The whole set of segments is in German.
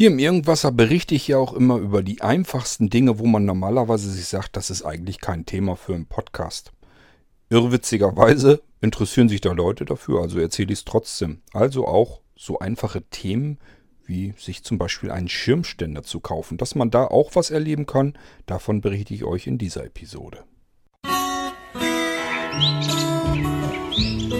Hier im Irgendwasser berichte ich ja auch immer über die einfachsten Dinge, wo man normalerweise sich sagt, das ist eigentlich kein Thema für einen Podcast. Irrwitzigerweise interessieren sich da Leute dafür, also erzähle ich es trotzdem. Also auch so einfache Themen wie sich zum Beispiel einen Schirmständer zu kaufen. Dass man da auch was erleben kann, davon berichte ich euch in dieser Episode. Musik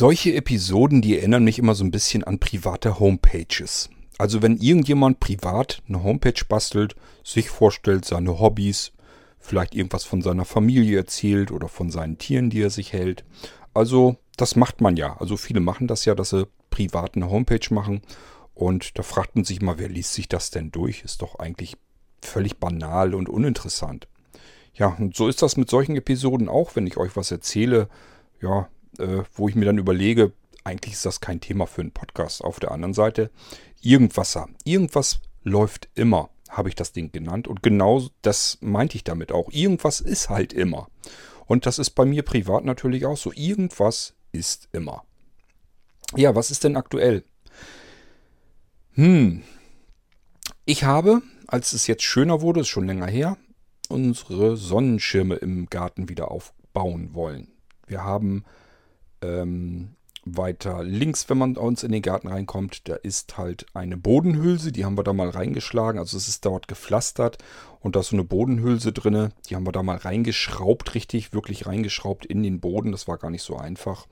Solche Episoden, die erinnern mich immer so ein bisschen an private Homepages. Also wenn irgendjemand privat eine Homepage bastelt, sich vorstellt, seine Hobbys, vielleicht irgendwas von seiner Familie erzählt oder von seinen Tieren, die er sich hält. Also das macht man ja. Also viele machen das ja, dass sie privat eine Homepage machen. Und da fragt man sich mal, wer liest sich das denn durch? Ist doch eigentlich völlig banal und uninteressant. Ja, und so ist das mit solchen Episoden auch, wenn ich euch was erzähle. Ja, äh, wo ich mir dann überlege, eigentlich ist das kein Thema für einen Podcast. Auf der anderen Seite, irgendwas, irgendwas läuft immer, habe ich das Ding genannt. Und genau das meinte ich damit auch. Irgendwas ist halt immer. Und das ist bei mir privat natürlich auch so. Irgendwas ist immer. Ja, was ist denn aktuell? Hm. Ich habe, als es jetzt schöner wurde, ist schon länger her, unsere Sonnenschirme im Garten wieder aufbauen wollen. Wir haben ähm, weiter links, wenn man uns in den Garten reinkommt, da ist halt eine Bodenhülse, die haben wir da mal reingeschlagen, also es ist dort gepflastert und da ist so eine Bodenhülse drinne, die haben wir da mal reingeschraubt, richtig, wirklich reingeschraubt in den Boden, das war gar nicht so einfach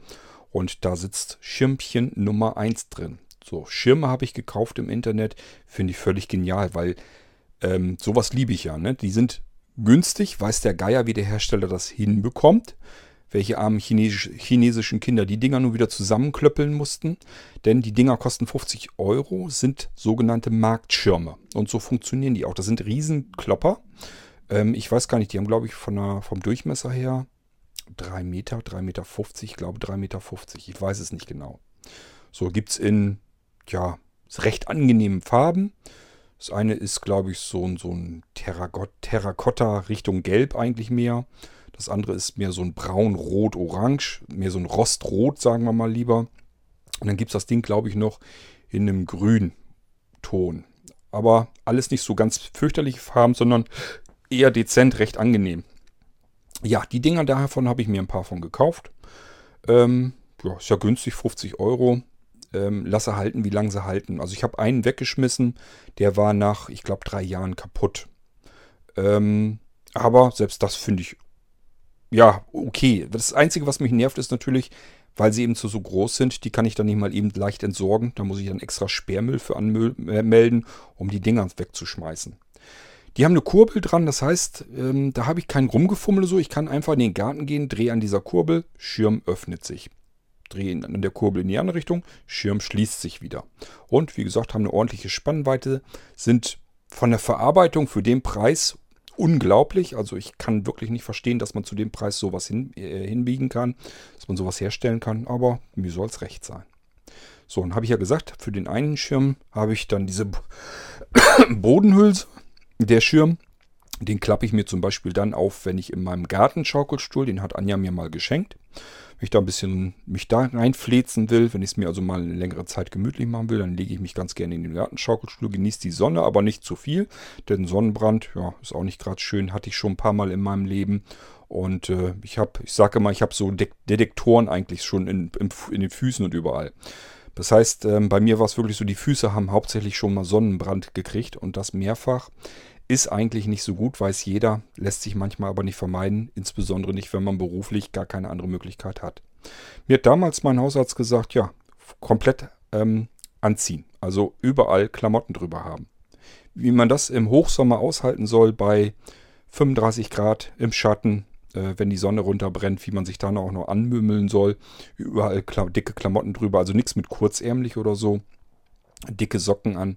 und da sitzt Schirmchen Nummer 1 drin. So, Schirme habe ich gekauft im Internet, finde ich völlig genial, weil ähm, sowas liebe ich ja, ne? die sind günstig, weiß der Geier, wie der Hersteller das hinbekommt welche armen Chinesisch, chinesischen Kinder die Dinger nur wieder zusammenklöppeln mussten. Denn die Dinger kosten 50 Euro, sind sogenannte Marktschirme. Und so funktionieren die auch. Das sind Riesenklopper. Ähm, ich weiß gar nicht, die haben, glaube ich, von der, vom Durchmesser her 3 Meter, 3,50 Meter, ich glaube 3,50 Meter. Ich weiß es nicht genau. So gibt es in, ja, recht angenehmen Farben. Das eine ist, glaube ich, so, so ein Terrakotta Richtung Gelb eigentlich mehr. Das andere ist mehr so ein braun, rot, orange, mehr so ein rostrot, sagen wir mal lieber. Und dann gibt es das Ding, glaube ich, noch in einem grünen Ton. Aber alles nicht so ganz fürchterliche Farben, sondern eher dezent, recht angenehm. Ja, die Dinger davon habe ich mir ein paar von gekauft. Ähm, ja, ist ja günstig, 50 Euro. Ähm, lasse halten, wie lange sie halten. Also ich habe einen weggeschmissen, der war nach, ich glaube, drei Jahren kaputt. Ähm, aber selbst das finde ich ja, okay. Das Einzige, was mich nervt, ist natürlich, weil sie eben zu so groß sind, die kann ich dann nicht mal eben leicht entsorgen. Da muss ich dann extra Sperrmüll für anmelden, äh, um die Dinger wegzuschmeißen. Die haben eine Kurbel dran, das heißt, ähm, da habe ich kein Rumgefummel so. Ich kann einfach in den Garten gehen, drehe an dieser Kurbel, Schirm öffnet sich. Drehe an der Kurbel in die andere Richtung, Schirm schließt sich wieder. Und wie gesagt, haben eine ordentliche Spannweite, sind von der Verarbeitung für den Preis unglaublich. Also ich kann wirklich nicht verstehen, dass man zu dem Preis sowas hin, äh, hinbiegen kann, dass man sowas herstellen kann. Aber mir soll es recht sein. So, und habe ich ja gesagt, für den einen Schirm habe ich dann diese Bodenhülse. Der Schirm, den klappe ich mir zum Beispiel dann auf, wenn ich in meinem Garten Schaukelstuhl, den hat Anja mir mal geschenkt. Wenn ich da ein bisschen mich da reinflezen will, wenn ich es mir also mal eine längere Zeit gemütlich machen will, dann lege ich mich ganz gerne in den Gartenschaukelstuhl, genieße die Sonne, aber nicht zu viel. Denn Sonnenbrand, ja, ist auch nicht gerade schön, hatte ich schon ein paar Mal in meinem Leben. Und äh, ich habe, ich sage mal, ich habe so De Detektoren eigentlich schon in, in, in, den Füßen und überall. Das heißt, ähm, bei mir war es wirklich so, die Füße haben hauptsächlich schon mal Sonnenbrand gekriegt und das mehrfach. Ist eigentlich nicht so gut, weiß jeder, lässt sich manchmal aber nicht vermeiden, insbesondere nicht, wenn man beruflich gar keine andere Möglichkeit hat. Mir hat damals mein Hausarzt gesagt, ja, komplett ähm, anziehen, also überall Klamotten drüber haben. Wie man das im Hochsommer aushalten soll bei 35 Grad im Schatten, äh, wenn die Sonne runterbrennt, wie man sich dann auch noch anmümmeln soll, überall kla dicke Klamotten drüber, also nichts mit kurzärmlich oder so, dicke Socken an.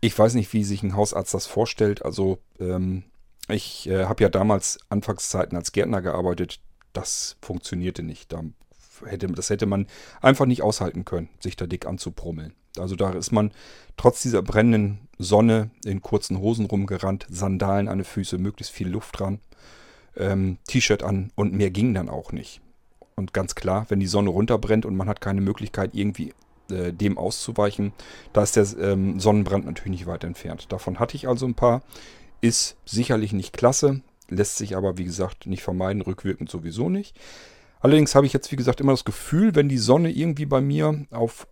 Ich weiß nicht, wie sich ein Hausarzt das vorstellt. Also ähm, ich äh, habe ja damals Anfangszeiten als Gärtner gearbeitet. Das funktionierte nicht. Da hätte, das hätte man einfach nicht aushalten können, sich da dick anzuprummeln. Also da ist man trotz dieser brennenden Sonne in kurzen Hosen rumgerannt, Sandalen an den Füßen, möglichst viel Luft dran, ähm, T-Shirt an und mehr ging dann auch nicht. Und ganz klar, wenn die Sonne runterbrennt und man hat keine Möglichkeit, irgendwie äh, dem auszuweichen. Da ist der ähm, Sonnenbrand natürlich nicht weit entfernt. Davon hatte ich also ein paar. Ist sicherlich nicht klasse, lässt sich aber wie gesagt nicht vermeiden, rückwirkend sowieso nicht. Allerdings habe ich jetzt wie gesagt immer das Gefühl, wenn die Sonne irgendwie bei mir auf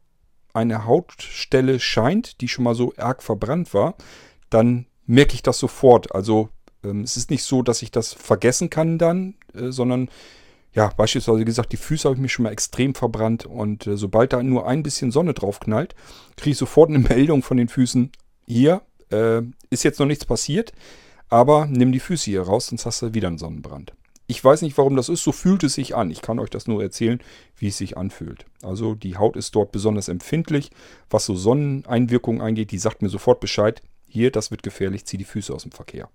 eine Hautstelle scheint, die schon mal so arg verbrannt war, dann merke ich das sofort. Also ähm, es ist nicht so, dass ich das vergessen kann dann, äh, sondern ja, beispielsweise gesagt, die Füße habe ich mir schon mal extrem verbrannt und äh, sobald da nur ein bisschen Sonne drauf knallt, kriege ich sofort eine Meldung von den Füßen. Hier äh, ist jetzt noch nichts passiert, aber nimm die Füße hier raus, sonst hast du wieder einen Sonnenbrand. Ich weiß nicht, warum das ist, so fühlt es sich an. Ich kann euch das nur erzählen, wie es sich anfühlt. Also die Haut ist dort besonders empfindlich, was so Sonneneinwirkungen angeht. Die sagt mir sofort Bescheid, hier, das wird gefährlich, zieh die Füße aus dem Verkehr.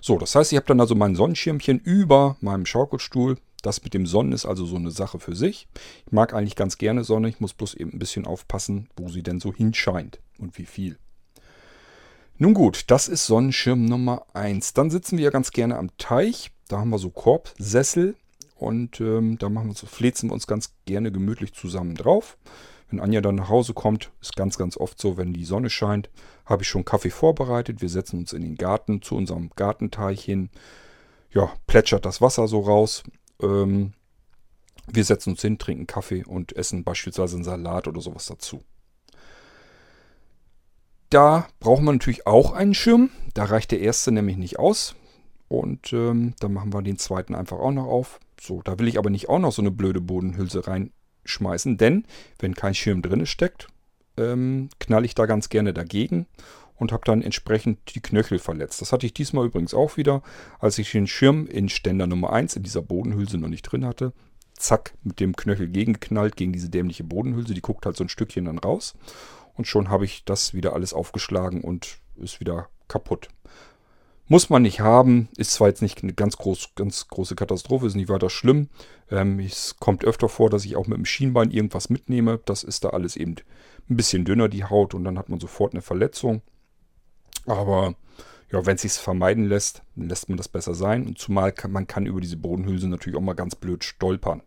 So, das heißt, ich habe dann also mein Sonnenschirmchen über meinem Schaukelstuhl. Das mit dem Sonnen ist also so eine Sache für sich. Ich mag eigentlich ganz gerne Sonne. Ich muss bloß eben ein bisschen aufpassen, wo sie denn so hinscheint und wie viel. Nun gut, das ist Sonnenschirm Nummer 1. Dann sitzen wir ja ganz gerne am Teich. Da haben wir so Korbsessel und ähm, da machen wir so, flezen wir uns ganz gerne gemütlich zusammen drauf. Wenn Anja dann nach Hause kommt, ist ganz, ganz oft so, wenn die Sonne scheint, habe ich schon Kaffee vorbereitet. Wir setzen uns in den Garten zu unserem Gartenteich hin. Ja, plätschert das Wasser so raus. Ähm, wir setzen uns hin, trinken Kaffee und essen beispielsweise einen Salat oder sowas dazu. Da braucht man natürlich auch einen Schirm. Da reicht der erste nämlich nicht aus. Und ähm, dann machen wir den zweiten einfach auch noch auf. So, da will ich aber nicht auch noch so eine blöde Bodenhülse rein schmeißen, denn wenn kein Schirm drin steckt, ähm, knall ich da ganz gerne dagegen und habe dann entsprechend die Knöchel verletzt. Das hatte ich diesmal übrigens auch wieder, als ich den Schirm in Ständer Nummer 1 in dieser Bodenhülse noch nicht drin hatte. Zack, mit dem Knöchel gegengeknallt gegen diese dämliche Bodenhülse. Die guckt halt so ein Stückchen dann raus. Und schon habe ich das wieder alles aufgeschlagen und ist wieder kaputt. Muss man nicht haben, ist zwar jetzt nicht eine ganz, groß, ganz große Katastrophe, ist nicht weiter schlimm. Ähm, es kommt öfter vor, dass ich auch mit dem Schienbein irgendwas mitnehme. Das ist da alles eben ein bisschen dünner, die Haut, und dann hat man sofort eine Verletzung. Aber ja, wenn es sich vermeiden lässt, dann lässt man das besser sein. Und zumal kann, man kann über diese Bodenhülse natürlich auch mal ganz blöd stolpern.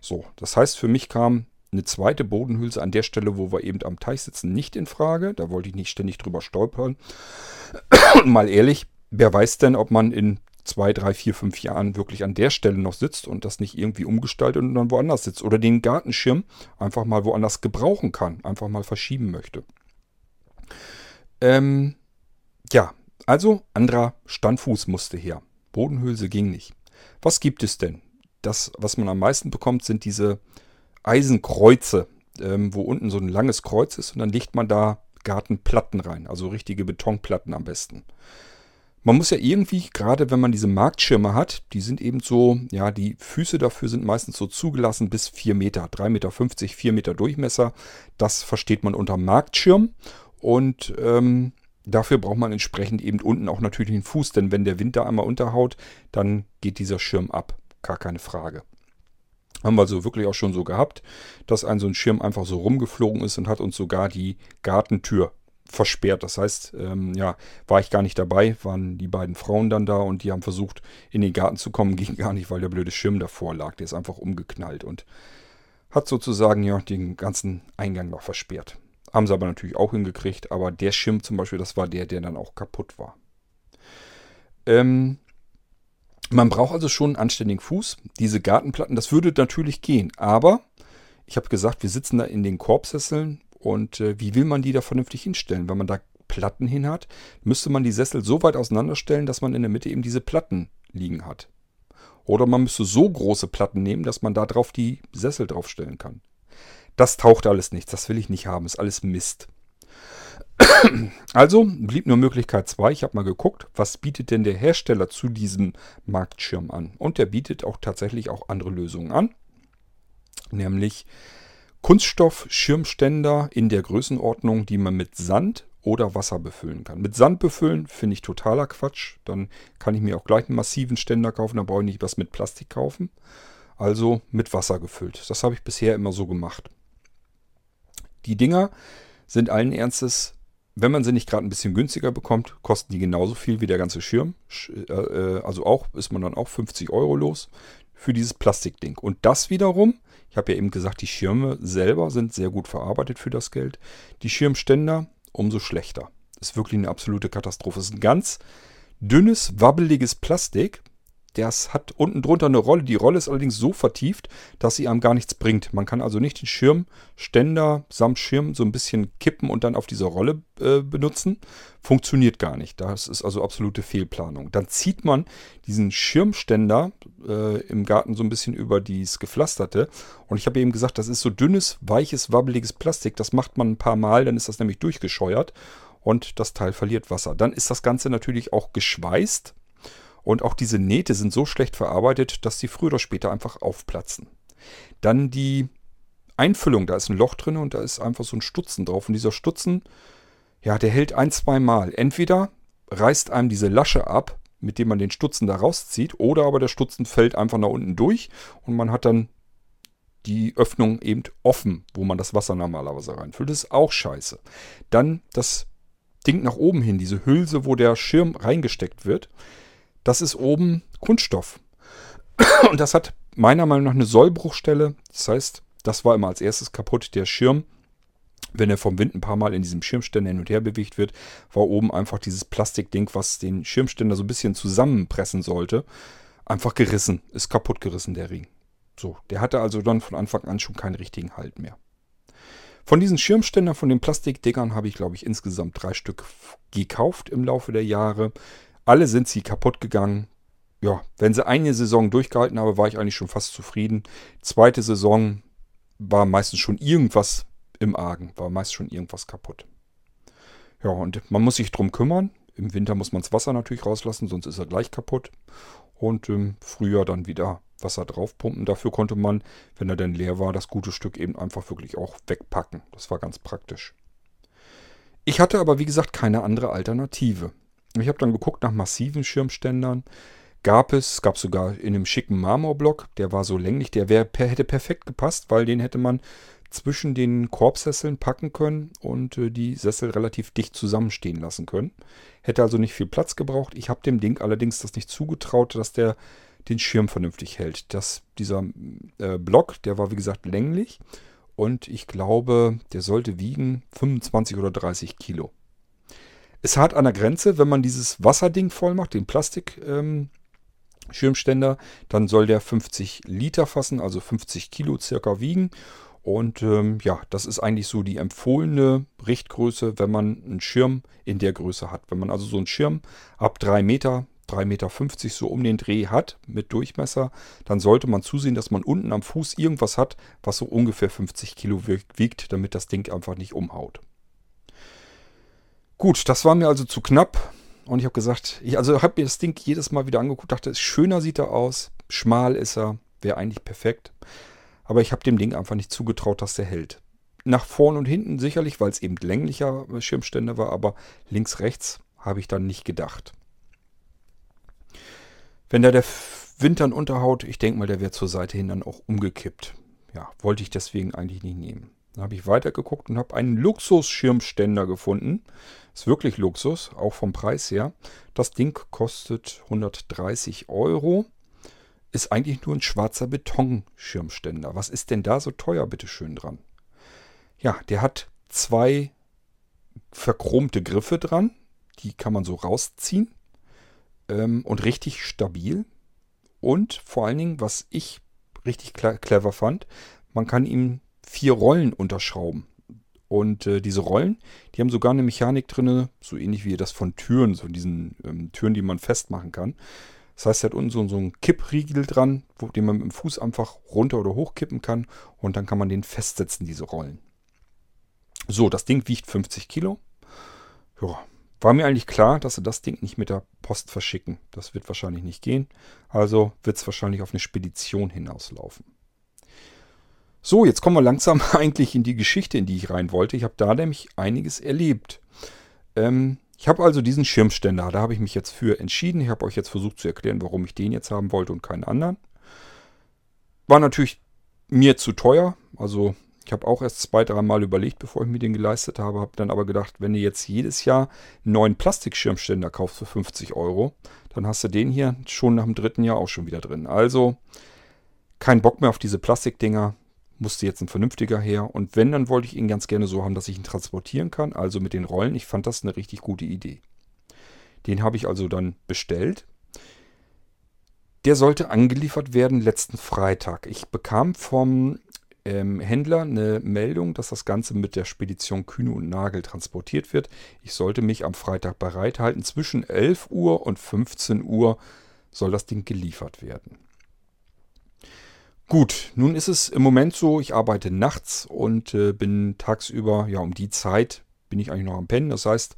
So, das heißt, für mich kam eine zweite Bodenhülse an der Stelle, wo wir eben am Teich sitzen, nicht in Frage. Da wollte ich nicht ständig drüber stolpern. Mal ehrlich, wer weiß denn, ob man in zwei, drei, vier, fünf Jahren wirklich an der Stelle noch sitzt und das nicht irgendwie umgestaltet und dann woanders sitzt. Oder den Gartenschirm einfach mal woanders gebrauchen kann, einfach mal verschieben möchte. Ähm, ja, also anderer Standfuß musste her. Bodenhülse ging nicht. Was gibt es denn? Das, was man am meisten bekommt, sind diese Eisenkreuze, ähm, wo unten so ein langes Kreuz ist und dann legt man da Gartenplatten rein, also richtige Betonplatten am besten. Man muss ja irgendwie, gerade wenn man diese Marktschirme hat, die sind eben so, ja, die Füße dafür sind meistens so zugelassen bis 4 Meter, 3,50 Meter, 4 Meter Durchmesser. Das versteht man unter Marktschirm. Und ähm, dafür braucht man entsprechend eben unten auch natürlich einen Fuß, denn wenn der Wind da einmal unterhaut, dann geht dieser Schirm ab. Gar keine Frage. Haben wir also wirklich auch schon so gehabt, dass ein so ein Schirm einfach so rumgeflogen ist und hat uns sogar die Gartentür versperrt. Das heißt, ähm, ja, war ich gar nicht dabei, waren die beiden Frauen dann da und die haben versucht, in den Garten zu kommen, ging gar nicht, weil der blöde Schirm davor lag. Der ist einfach umgeknallt und hat sozusagen ja den ganzen Eingang noch versperrt. Haben sie aber natürlich auch hingekriegt, aber der Schirm zum Beispiel, das war der, der dann auch kaputt war. Ähm, man braucht also schon einen anständigen Fuß. Diese Gartenplatten, das würde natürlich gehen. Aber ich habe gesagt, wir sitzen da in den Korbsesseln und äh, wie will man die da vernünftig hinstellen? Wenn man da Platten hin hat, müsste man die Sessel so weit auseinanderstellen, dass man in der Mitte eben diese Platten liegen hat. Oder man müsste so große Platten nehmen, dass man da drauf die Sessel draufstellen kann. Das taucht alles nichts, das will ich nicht haben, ist alles Mist. Also blieb nur Möglichkeit 2. Ich habe mal geguckt, was bietet denn der Hersteller zu diesem Marktschirm an. Und der bietet auch tatsächlich auch andere Lösungen an. Nämlich Kunststoff-Schirmständer in der Größenordnung, die man mit Sand oder Wasser befüllen kann. Mit Sand befüllen finde ich totaler Quatsch. Dann kann ich mir auch gleich einen massiven Ständer kaufen, dann brauche ich nicht was mit Plastik kaufen. Also mit Wasser gefüllt. Das habe ich bisher immer so gemacht. Die Dinger sind allen Ernstes wenn man sie nicht gerade ein bisschen günstiger bekommt, kosten die genauso viel wie der ganze Schirm. Äh, äh, also auch ist man dann auch 50 Euro los für dieses Plastikding. Und das wiederum, ich habe ja eben gesagt, die Schirme selber sind sehr gut verarbeitet für das Geld. Die Schirmständer umso schlechter. Ist wirklich eine absolute Katastrophe. Ist ein ganz dünnes, wabbeliges Plastik. Das hat unten drunter eine Rolle. Die Rolle ist allerdings so vertieft, dass sie einem gar nichts bringt. Man kann also nicht den Schirmständer samt Schirm so ein bisschen kippen und dann auf diese Rolle äh, benutzen. Funktioniert gar nicht. Das ist also absolute Fehlplanung. Dann zieht man diesen Schirmständer äh, im Garten so ein bisschen über dieses Gepflasterte. Und ich habe eben gesagt, das ist so dünnes, weiches, wabbeliges Plastik. Das macht man ein paar Mal, dann ist das nämlich durchgescheuert und das Teil verliert Wasser. Dann ist das Ganze natürlich auch geschweißt und auch diese Nähte sind so schlecht verarbeitet, dass sie früher oder später einfach aufplatzen. Dann die Einfüllung, da ist ein Loch drin und da ist einfach so ein Stutzen drauf. Und dieser Stutzen, ja, der hält ein, zwei Mal. Entweder reißt einem diese Lasche ab, mit dem man den Stutzen da rauszieht, oder aber der Stutzen fällt einfach nach unten durch und man hat dann die Öffnung eben offen, wo man das Wasser normalerweise reinfüllt. Das ist auch scheiße. Dann das Ding nach oben hin, diese Hülse, wo der Schirm reingesteckt wird. Das ist oben Kunststoff. Und das hat meiner Meinung nach eine Sollbruchstelle. Das heißt, das war immer als erstes kaputt. Der Schirm, wenn er vom Wind ein paar Mal in diesem Schirmständer hin und her bewegt wird, war oben einfach dieses Plastikding, was den Schirmständer so ein bisschen zusammenpressen sollte, einfach gerissen. Ist kaputt gerissen, der Ring. So, der hatte also dann von Anfang an schon keinen richtigen Halt mehr. Von diesen Schirmständern, von den Plastikdickern, habe ich, glaube ich, insgesamt drei Stück gekauft im Laufe der Jahre. Alle sind sie kaputt gegangen. Ja, wenn sie eine Saison durchgehalten habe, war ich eigentlich schon fast zufrieden. Zweite Saison war meistens schon irgendwas im Argen, war meist schon irgendwas kaputt. Ja, und man muss sich drum kümmern. Im Winter muss man das Wasser natürlich rauslassen, sonst ist er gleich kaputt. Und im Frühjahr dann wieder Wasser draufpumpen. Dafür konnte man, wenn er denn leer war, das gute Stück eben einfach wirklich auch wegpacken. Das war ganz praktisch. Ich hatte aber, wie gesagt, keine andere Alternative. Ich habe dann geguckt nach massiven Schirmständern. Gab es, gab sogar in einem schicken Marmorblock, der war so länglich, der wär, hätte perfekt gepasst, weil den hätte man zwischen den Korbsesseln packen können und äh, die Sessel relativ dicht zusammenstehen lassen können. Hätte also nicht viel Platz gebraucht. Ich habe dem Ding allerdings das nicht zugetraut, dass der den Schirm vernünftig hält. Das, dieser äh, Block, der war wie gesagt länglich und ich glaube, der sollte wiegen 25 oder 30 Kilo. Es hat an der Grenze, wenn man dieses Wasserding voll macht, den Plastik-Schirmständer, ähm, dann soll der 50 Liter fassen, also 50 Kilo circa wiegen. Und ähm, ja, das ist eigentlich so die empfohlene Richtgröße, wenn man einen Schirm in der Größe hat. Wenn man also so einen Schirm ab 3 Meter, 3,50 Meter so um den Dreh hat mit Durchmesser, dann sollte man zusehen, dass man unten am Fuß irgendwas hat, was so ungefähr 50 Kilo wiegt, damit das Ding einfach nicht umhaut. Gut, das war mir also zu knapp. Und ich habe gesagt, ich also habe mir das Ding jedes Mal wieder angeguckt, dachte, schöner sieht er aus, schmal ist er, wäre eigentlich perfekt. Aber ich habe dem Ding einfach nicht zugetraut, dass der hält. Nach vorn und hinten sicherlich, weil es eben länglicher Schirmstände war, aber links, rechts habe ich dann nicht gedacht. Wenn da der Wintern Unterhaut. Ich denke mal, der wäre zur Seite hin dann auch umgekippt. Ja, wollte ich deswegen eigentlich nicht nehmen. Dann habe ich weitergeguckt und habe einen Luxus-Schirmständer gefunden. Ist wirklich Luxus, auch vom Preis her. Das Ding kostet 130 Euro. Ist eigentlich nur ein schwarzer Betonschirmständer. Was ist denn da so teuer, bitteschön, dran? Ja, der hat zwei verchromte Griffe dran. Die kann man so rausziehen. Ähm, und richtig stabil. Und vor allen Dingen, was ich richtig clever fand, man kann ihm vier Rollen unterschrauben. Und äh, diese Rollen, die haben sogar eine Mechanik drin, so ähnlich wie das von Türen, so diesen ähm, Türen, die man festmachen kann. Das heißt, er hat unten so, so einen Kippriegel dran, wo, den man mit dem Fuß einfach runter oder hoch kippen kann. Und dann kann man den festsetzen, diese Rollen. So, das Ding wiegt 50 Kilo. Ja, war mir eigentlich klar, dass sie das Ding nicht mit der Post verschicken. Das wird wahrscheinlich nicht gehen. Also wird es wahrscheinlich auf eine Spedition hinauslaufen. So, jetzt kommen wir langsam eigentlich in die Geschichte, in die ich rein wollte. Ich habe da nämlich einiges erlebt. Ähm, ich habe also diesen Schirmständer, da habe ich mich jetzt für entschieden. Ich habe euch jetzt versucht zu erklären, warum ich den jetzt haben wollte und keinen anderen. War natürlich mir zu teuer. Also ich habe auch erst zwei, drei Mal überlegt, bevor ich mir den geleistet habe. Habe dann aber gedacht, wenn du jetzt jedes Jahr einen neuen Plastikschirmständer kaufst für 50 Euro, dann hast du den hier schon nach dem dritten Jahr auch schon wieder drin. Also kein Bock mehr auf diese Plastikdinger. Musste jetzt ein vernünftiger her. Und wenn, dann wollte ich ihn ganz gerne so haben, dass ich ihn transportieren kann. Also mit den Rollen. Ich fand das eine richtig gute Idee. Den habe ich also dann bestellt. Der sollte angeliefert werden letzten Freitag. Ich bekam vom ähm, Händler eine Meldung, dass das Ganze mit der Spedition Kühne und Nagel transportiert wird. Ich sollte mich am Freitag bereithalten. Zwischen 11 Uhr und 15 Uhr soll das Ding geliefert werden. Gut, nun ist es im Moment so, ich arbeite nachts und äh, bin tagsüber, ja, um die Zeit bin ich eigentlich noch am Pennen. Das heißt,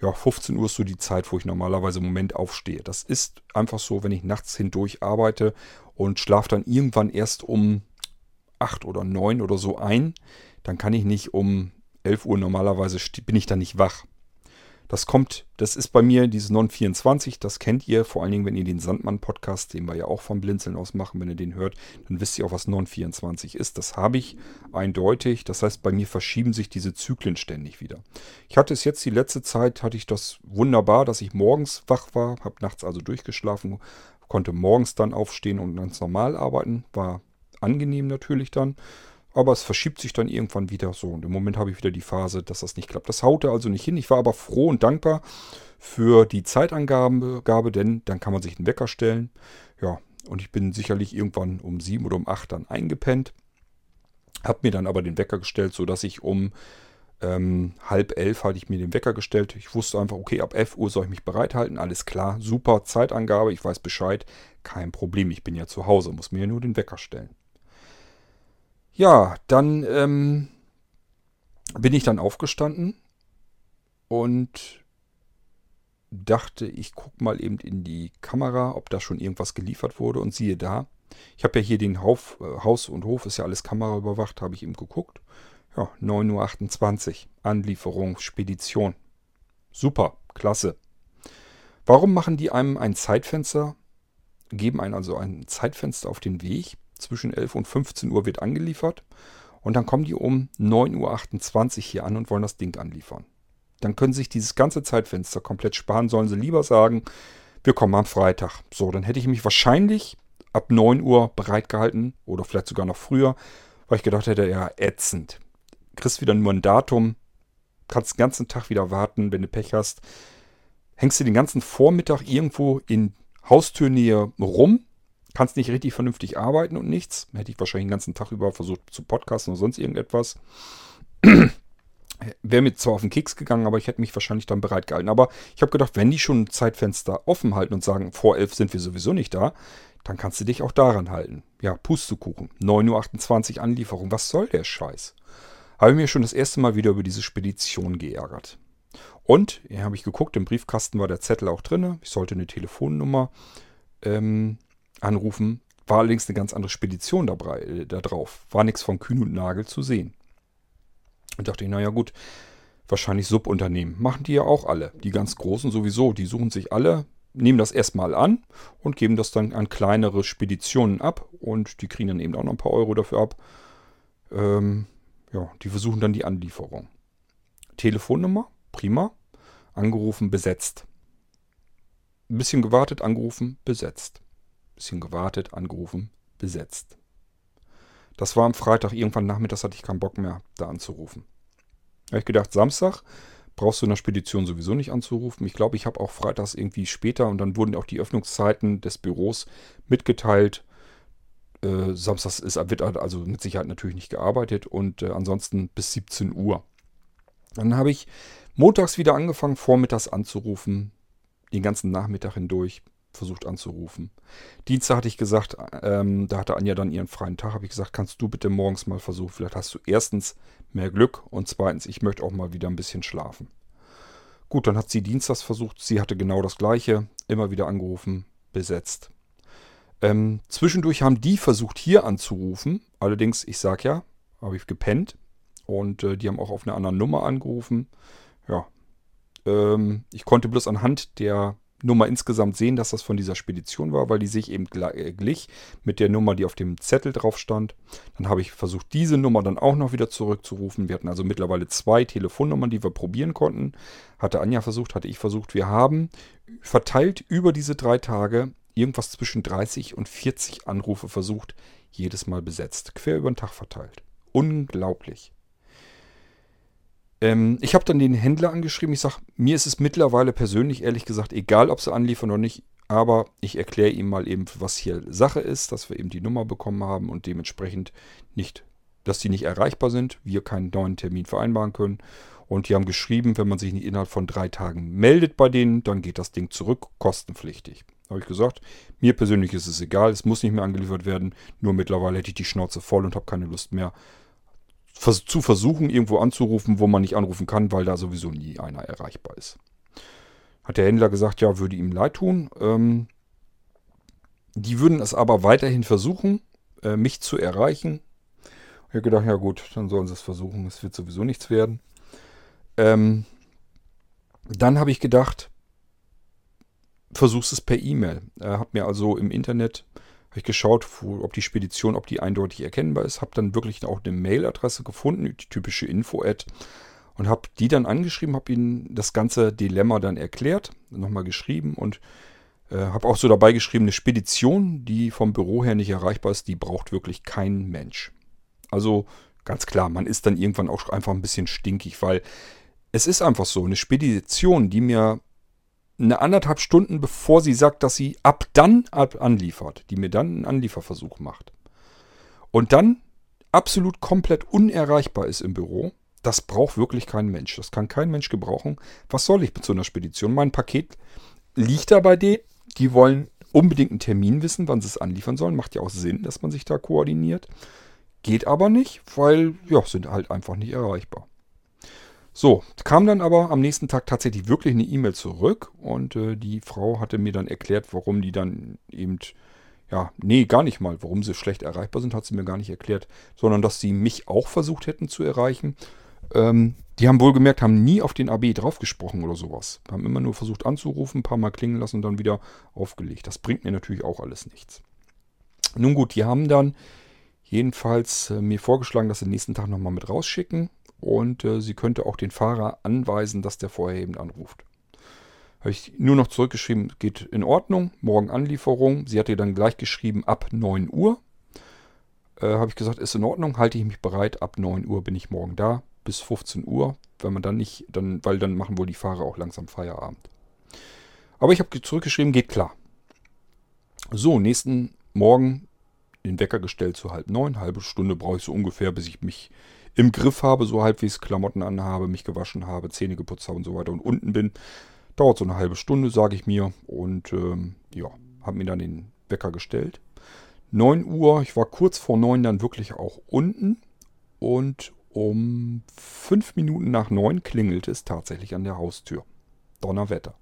ja, 15 Uhr ist so die Zeit, wo ich normalerweise im Moment aufstehe. Das ist einfach so, wenn ich nachts hindurch arbeite und schlafe dann irgendwann erst um acht oder neun oder so ein, dann kann ich nicht um 11 Uhr normalerweise, bin ich dann nicht wach. Das kommt, das ist bei mir dieses Non24, das kennt ihr, vor allen Dingen, wenn ihr den Sandmann-Podcast, den wir ja auch vom Blinzeln aus machen, wenn ihr den hört, dann wisst ihr auch, was Non24 ist. Das habe ich eindeutig. Das heißt, bei mir verschieben sich diese Zyklen ständig wieder. Ich hatte es jetzt die letzte Zeit, hatte ich das wunderbar, dass ich morgens wach war, habe nachts also durchgeschlafen, konnte morgens dann aufstehen und ganz normal arbeiten, war angenehm natürlich dann. Aber es verschiebt sich dann irgendwann wieder so. Und im Moment habe ich wieder die Phase, dass das nicht klappt. Das haute also nicht hin. Ich war aber froh und dankbar für die Zeitangabe, denn dann kann man sich einen Wecker stellen. Ja, und ich bin sicherlich irgendwann um sieben oder um acht dann eingepennt. Hab mir dann aber den Wecker gestellt, sodass ich um ähm, halb elf hatte ich mir den Wecker gestellt. Ich wusste einfach, okay, ab 11 Uhr soll ich mich bereithalten. Alles klar, super Zeitangabe, ich weiß Bescheid. Kein Problem, ich bin ja zu Hause, muss mir ja nur den Wecker stellen. Ja, dann ähm, bin ich dann aufgestanden und dachte, ich gucke mal eben in die Kamera, ob da schon irgendwas geliefert wurde und siehe da. Ich habe ja hier den Hauf, äh, Haus und Hof, ist ja alles kameraüberwacht, habe ich eben geguckt. Ja, 9.28 Uhr, Anlieferung, Spedition. Super, klasse. Warum machen die einem ein Zeitfenster, geben einem also ein Zeitfenster auf den Weg? Zwischen 11 und 15 Uhr wird angeliefert. Und dann kommen die um 9.28 Uhr hier an und wollen das Ding anliefern. Dann können sie sich dieses ganze Zeitfenster komplett sparen. Sollen sie lieber sagen, wir kommen am Freitag. So, dann hätte ich mich wahrscheinlich ab 9 Uhr bereit gehalten oder vielleicht sogar noch früher, weil ich gedacht hätte, ja, ätzend. Kriegst wieder nur ein Datum, kannst den ganzen Tag wieder warten, wenn du Pech hast. Hängst du den ganzen Vormittag irgendwo in Haustürnähe rum, kannst nicht richtig vernünftig arbeiten und nichts. Hätte ich wahrscheinlich den ganzen Tag über versucht zu podcasten oder sonst irgendetwas. Wäre mir zwar auf den Keks gegangen, aber ich hätte mich wahrscheinlich dann bereit gehalten. Aber ich habe gedacht, wenn die schon ein Zeitfenster offen halten und sagen, vor elf sind wir sowieso nicht da, dann kannst du dich auch daran halten. Ja, Pustekuchen. 9.28 Uhr Anlieferung. Was soll der Scheiß? Habe ich mir schon das erste Mal wieder über diese Spedition geärgert. Und, hier habe ich geguckt, im Briefkasten war der Zettel auch drin. Ich sollte eine Telefonnummer ähm, anrufen. War allerdings eine ganz andere Spedition dabei, äh, da drauf. War nichts von Kühn und Nagel zu sehen. Und dachte ich, naja gut, wahrscheinlich Subunternehmen. Machen die ja auch alle. Die ganz Großen sowieso. Die suchen sich alle nehmen das erstmal an und geben das dann an kleinere Speditionen ab und die kriegen dann eben auch noch ein paar Euro dafür ab. Ähm, ja, die versuchen dann die Anlieferung. Telefonnummer, prima. Angerufen, besetzt. Ein bisschen gewartet, angerufen, besetzt. Bisschen gewartet, angerufen, besetzt. Das war am Freitag, irgendwann nachmittags hatte ich keinen Bock mehr, da anzurufen. Da habe ich gedacht, Samstag brauchst du in der Spedition sowieso nicht anzurufen. Ich glaube, ich habe auch freitags irgendwie später und dann wurden auch die Öffnungszeiten des Büros mitgeteilt. Äh, samstags ist, wird also mit Sicherheit natürlich nicht gearbeitet und äh, ansonsten bis 17 Uhr. Dann habe ich montags wieder angefangen, vormittags anzurufen, den ganzen Nachmittag hindurch versucht anzurufen. Dienstag hatte ich gesagt, ähm, da hatte Anja dann ihren freien Tag, habe ich gesagt, kannst du bitte morgens mal versuchen, vielleicht hast du erstens mehr Glück und zweitens, ich möchte auch mal wieder ein bisschen schlafen. Gut, dann hat sie dienstags versucht, sie hatte genau das gleiche, immer wieder angerufen, besetzt. Ähm, zwischendurch haben die versucht, hier anzurufen, allerdings, ich sag ja, habe ich gepennt und äh, die haben auch auf eine andere Nummer angerufen. Ja, ähm, ich konnte bloß anhand der Nummer insgesamt sehen, dass das von dieser Spedition war, weil die sich eben äh, glich mit der Nummer, die auf dem Zettel drauf stand. Dann habe ich versucht, diese Nummer dann auch noch wieder zurückzurufen. Wir hatten also mittlerweile zwei Telefonnummern, die wir probieren konnten. Hatte Anja versucht, hatte ich versucht. Wir haben verteilt über diese drei Tage irgendwas zwischen 30 und 40 Anrufe versucht, jedes Mal besetzt, quer über den Tag verteilt. Unglaublich. Ähm, ich habe dann den Händler angeschrieben. Ich sage, mir ist es mittlerweile persönlich ehrlich gesagt egal, ob sie anliefern oder nicht. Aber ich erkläre ihm mal eben, was hier Sache ist, dass wir eben die Nummer bekommen haben und dementsprechend nicht, dass die nicht erreichbar sind, wir keinen neuen Termin vereinbaren können. Und die haben geschrieben, wenn man sich nicht innerhalb von drei Tagen meldet bei denen, dann geht das Ding zurück, kostenpflichtig. Habe ich gesagt, mir persönlich ist es egal, es muss nicht mehr angeliefert werden, nur mittlerweile hätte ich die Schnauze voll und habe keine Lust mehr, zu versuchen, irgendwo anzurufen, wo man nicht anrufen kann, weil da sowieso nie einer erreichbar ist. Hat der Händler gesagt, ja, würde ihm leid tun. Ähm, die würden es aber weiterhin versuchen, äh, mich zu erreichen. Ich habe gedacht, ja gut, dann sollen sie es versuchen, es wird sowieso nichts werden. Ähm, dann habe ich gedacht, versuch's es per E-Mail. Er hat mir also im Internet habe ich geschaut, wo, ob die Spedition, ob die eindeutig erkennbar ist. Habe dann wirklich auch eine Mailadresse gefunden, die typische Info-Ad. Und habe die dann angeschrieben, habe ihnen das ganze Dilemma dann erklärt, nochmal geschrieben und äh, habe auch so dabei geschrieben, eine Spedition, die vom Büro her nicht erreichbar ist, die braucht wirklich kein Mensch. Also ganz klar, man ist dann irgendwann auch einfach ein bisschen stinkig, weil es ist einfach so, eine Spedition, die mir eine anderthalb Stunden, bevor sie sagt, dass sie ab dann ab anliefert, die mir dann einen Anlieferversuch macht. Und dann absolut komplett unerreichbar ist im Büro, das braucht wirklich kein Mensch. Das kann kein Mensch gebrauchen. Was soll ich mit so einer Spedition? Mein Paket liegt da bei denen. Die wollen unbedingt einen Termin wissen, wann sie es anliefern sollen. Macht ja auch Sinn, dass man sich da koordiniert. Geht aber nicht, weil, ja, sind halt einfach nicht erreichbar. So, kam dann aber am nächsten Tag tatsächlich wirklich eine E-Mail zurück und äh, die Frau hatte mir dann erklärt, warum die dann eben, ja, nee, gar nicht mal, warum sie schlecht erreichbar sind, hat sie mir gar nicht erklärt, sondern dass sie mich auch versucht hätten zu erreichen. Ähm, die haben wohl gemerkt, haben nie auf den AB draufgesprochen oder sowas. Haben immer nur versucht anzurufen, ein paar Mal klingen lassen und dann wieder aufgelegt. Das bringt mir natürlich auch alles nichts. Nun gut, die haben dann jedenfalls äh, mir vorgeschlagen, dass sie den nächsten Tag nochmal mit rausschicken und äh, sie könnte auch den Fahrer anweisen, dass der vorher eben anruft. Habe ich nur noch zurückgeschrieben, geht in Ordnung, morgen Anlieferung. Sie hatte dann gleich geschrieben, ab 9 Uhr. Äh, Habe ich gesagt, ist in Ordnung, halte ich mich bereit, ab 9 Uhr bin ich morgen da, bis 15 Uhr. Wenn man dann nicht, dann, weil dann machen wohl die Fahrer auch langsam Feierabend. Aber ich habe zurückgeschrieben, geht klar. So, nächsten Morgen den Wecker gestellt zu halb neun. Halbe Stunde brauche ich so ungefähr, bis ich mich im Griff habe, so halbwegs Klamotten anhabe, mich gewaschen habe, Zähne geputzt habe und so weiter und unten bin. Dauert so eine halbe Stunde, sage ich mir. Und ähm, ja, habe mir dann den Wecker gestellt. 9 Uhr, ich war kurz vor 9 dann wirklich auch unten. Und um 5 Minuten nach 9 klingelte es tatsächlich an der Haustür. Donnerwetter.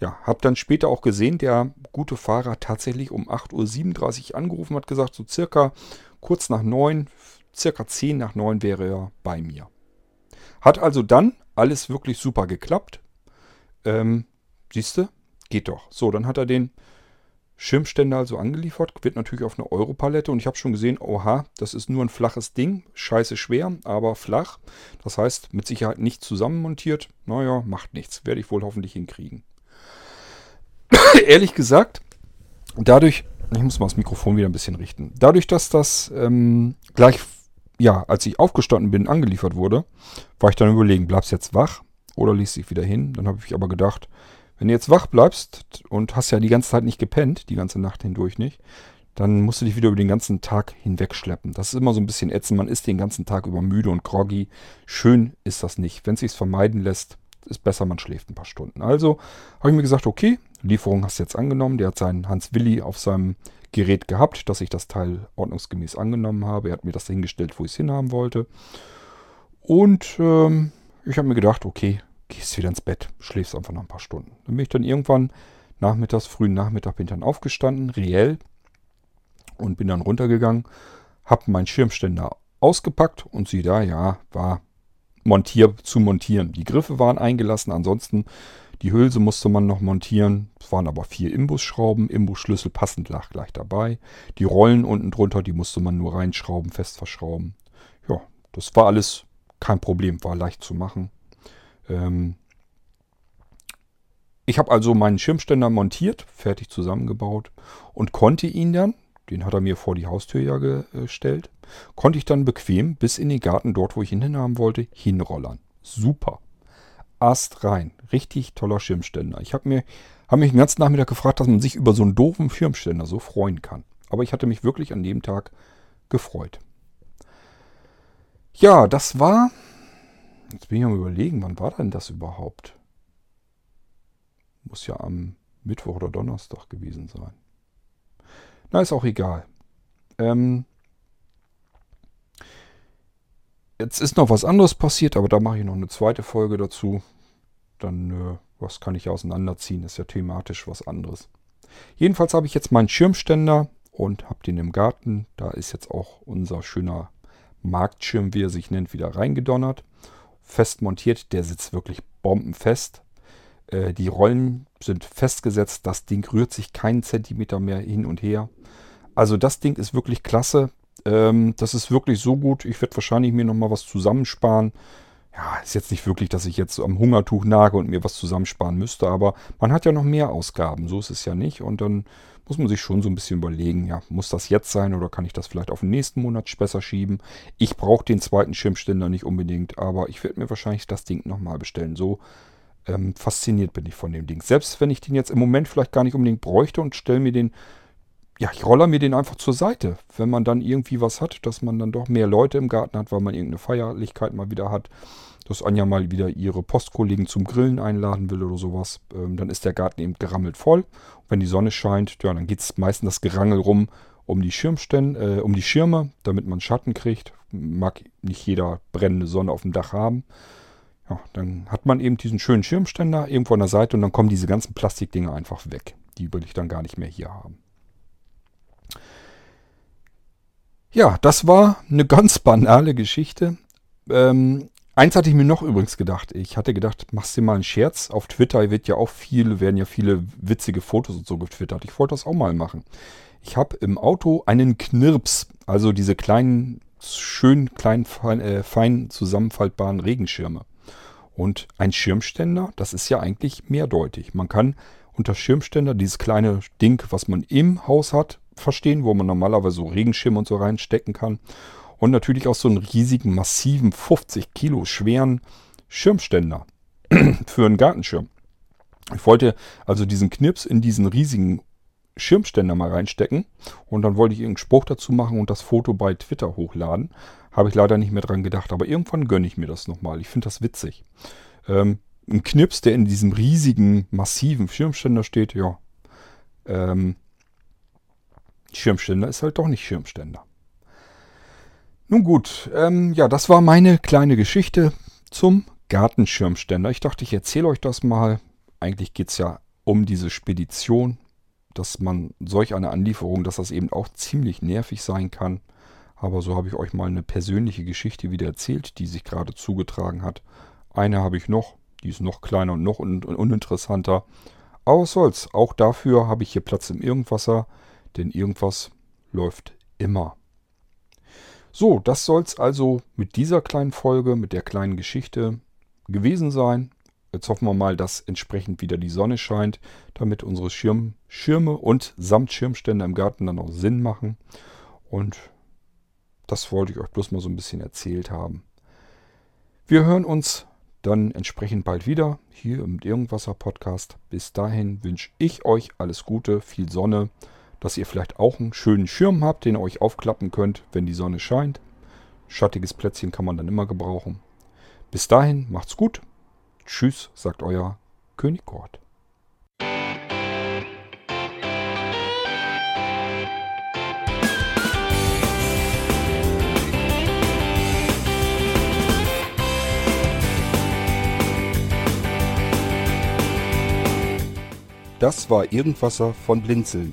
Ja, habe dann später auch gesehen, der gute Fahrer tatsächlich um 8.37 Uhr angerufen hat, gesagt, so circa kurz nach 9, circa 10 nach 9 wäre er bei mir. Hat also dann alles wirklich super geklappt. Ähm, Siehst du, geht doch. So, dann hat er den Schirmständer also angeliefert, wird natürlich auf eine Europalette und ich habe schon gesehen, oha, das ist nur ein flaches Ding, scheiße schwer, aber flach. Das heißt, mit Sicherheit nicht zusammenmontiert. Naja, macht nichts, werde ich wohl hoffentlich hinkriegen. Ehrlich gesagt, dadurch, ich muss mal das Mikrofon wieder ein bisschen richten, dadurch, dass das ähm, gleich, ja, als ich aufgestanden bin, angeliefert wurde, war ich dann überlegen, bleibst jetzt wach oder liest dich wieder hin? Dann habe ich aber gedacht, wenn du jetzt wach bleibst und hast ja die ganze Zeit nicht gepennt, die ganze Nacht hindurch nicht, dann musst du dich wieder über den ganzen Tag hinweg schleppen. Das ist immer so ein bisschen ätzend. Man ist den ganzen Tag über müde und groggy. Schön ist das nicht. Wenn es sich vermeiden lässt, ist besser, man schläft ein paar Stunden. Also habe ich mir gesagt, okay, Lieferung hast du jetzt angenommen. Der hat seinen Hans Willi auf seinem Gerät gehabt, dass ich das Teil ordnungsgemäß angenommen habe. Er hat mir das hingestellt, wo ich es hinhaben wollte. Und ähm, ich habe mir gedacht, okay, gehst wieder ins Bett, schläfst einfach noch ein paar Stunden. Dann bin ich dann irgendwann nachmittags, frühen Nachmittag bin ich dann aufgestanden, reell, und bin dann runtergegangen, habe meinen Schirmständer ausgepackt und sieh da, ja, war montier zu montieren. Die Griffe waren eingelassen, ansonsten die Hülse musste man noch montieren. Es waren aber vier Imbusschrauben, Imbusschlüssel passend lag gleich dabei. Die Rollen unten drunter, die musste man nur reinschrauben, fest verschrauben. Ja, das war alles kein Problem, war leicht zu machen. Ähm ich habe also meinen Schirmständer montiert, fertig zusammengebaut und konnte ihn dann, den hat er mir vor die Haustür ja gestellt, konnte ich dann bequem bis in den Garten dort, wo ich ihn hinhaben wollte, hinrollern. Super. Ast rein. Richtig toller Schirmständer. Ich habe mir, hab mich den ganzen Nachmittag gefragt, dass man sich über so einen doofen Schirmständer so freuen kann. Aber ich hatte mich wirklich an dem Tag gefreut. Ja, das war Jetzt bin ich am überlegen, wann war denn das überhaupt? Muss ja am Mittwoch oder Donnerstag gewesen sein. Na, ist auch egal. Ähm jetzt ist noch was anderes passiert, aber da mache ich noch eine zweite Folge dazu. Dann, äh, was kann ich auseinanderziehen? Ist ja thematisch was anderes. Jedenfalls habe ich jetzt meinen Schirmständer und habe den im Garten. Da ist jetzt auch unser schöner Marktschirm, wie er sich nennt, wieder reingedonnert fest montiert. Der sitzt wirklich bombenfest. Äh, die Rollen sind festgesetzt. Das Ding rührt sich keinen Zentimeter mehr hin und her. Also das Ding ist wirklich klasse. Ähm, das ist wirklich so gut. Ich werde wahrscheinlich mir nochmal was zusammensparen. Ja, ist jetzt nicht wirklich, dass ich jetzt am Hungertuch nage und mir was zusammensparen müsste, aber man hat ja noch mehr Ausgaben. So ist es ja nicht. Und dann muss man sich schon so ein bisschen überlegen, ja, muss das jetzt sein oder kann ich das vielleicht auf den nächsten Monat besser schieben? Ich brauche den zweiten Schirmständer nicht unbedingt, aber ich werde mir wahrscheinlich das Ding nochmal bestellen. So ähm, fasziniert bin ich von dem Ding. Selbst wenn ich den jetzt im Moment vielleicht gar nicht unbedingt bräuchte und stelle mir den, ja, ich roller mir den einfach zur Seite. Wenn man dann irgendwie was hat, dass man dann doch mehr Leute im Garten hat, weil man irgendeine Feierlichkeit mal wieder hat dass Anja mal wieder ihre Postkollegen zum Grillen einladen will oder sowas, ähm, dann ist der Garten eben gerammelt voll. Und wenn die Sonne scheint, ja, dann geht es meistens das Gerangel rum um die Schirmstände, äh, um die Schirme, damit man Schatten kriegt. Mag nicht jeder brennende Sonne auf dem Dach haben. Ja, dann hat man eben diesen schönen Schirmständer irgendwo an der Seite und dann kommen diese ganzen Plastikdinger einfach weg. Die will ich dann gar nicht mehr hier haben. Ja, das war eine ganz banale Geschichte. Ähm, Eins hatte ich mir noch übrigens gedacht. Ich hatte gedacht, machst du mal einen Scherz. Auf Twitter wird ja auch viel, werden ja viele witzige Fotos und so getwittert. Ich wollte das auch mal machen. Ich habe im Auto einen Knirps, also diese kleinen, schön kleinen, fein, äh, fein zusammenfaltbaren Regenschirme. Und ein Schirmständer, das ist ja eigentlich mehrdeutig. Man kann unter Schirmständer dieses kleine Ding, was man im Haus hat, verstehen, wo man normalerweise so Regenschirme und so reinstecken kann. Und natürlich auch so einen riesigen, massiven, 50 Kilo schweren Schirmständer für einen Gartenschirm. Ich wollte also diesen Knips in diesen riesigen Schirmständer mal reinstecken und dann wollte ich irgendeinen Spruch dazu machen und das Foto bei Twitter hochladen. Habe ich leider nicht mehr dran gedacht, aber irgendwann gönne ich mir das nochmal. Ich finde das witzig. Ähm, ein Knips, der in diesem riesigen, massiven Schirmständer steht, ja. Ähm, Schirmständer ist halt doch nicht Schirmständer. Nun gut, ähm, ja, das war meine kleine Geschichte zum Gartenschirmständer. Ich dachte, ich erzähle euch das mal. Eigentlich geht es ja um diese Spedition, dass man solch eine Anlieferung, dass das eben auch ziemlich nervig sein kann. Aber so habe ich euch mal eine persönliche Geschichte wieder erzählt, die sich gerade zugetragen hat. Eine habe ich noch, die ist noch kleiner und noch un uninteressanter. Aber was soll's, auch dafür habe ich hier Platz im Irgendwasser, denn irgendwas läuft immer. So, das soll's also mit dieser kleinen Folge, mit der kleinen Geschichte gewesen sein. Jetzt hoffen wir mal, dass entsprechend wieder die Sonne scheint, damit unsere Schirm, Schirme und Samtschirmstände im Garten dann auch Sinn machen. Und das wollte ich euch bloß mal so ein bisschen erzählt haben. Wir hören uns dann entsprechend bald wieder hier im Irgendwasser Podcast. Bis dahin wünsche ich euch alles Gute, viel Sonne, dass ihr vielleicht auch einen schönen Schirm habt, den ihr euch aufklappen könnt, wenn die Sonne scheint. Schattiges Plätzchen kann man dann immer gebrauchen. Bis dahin macht's gut. Tschüss, sagt euer König Kort. Das war Irgendwasser von Blinzeln.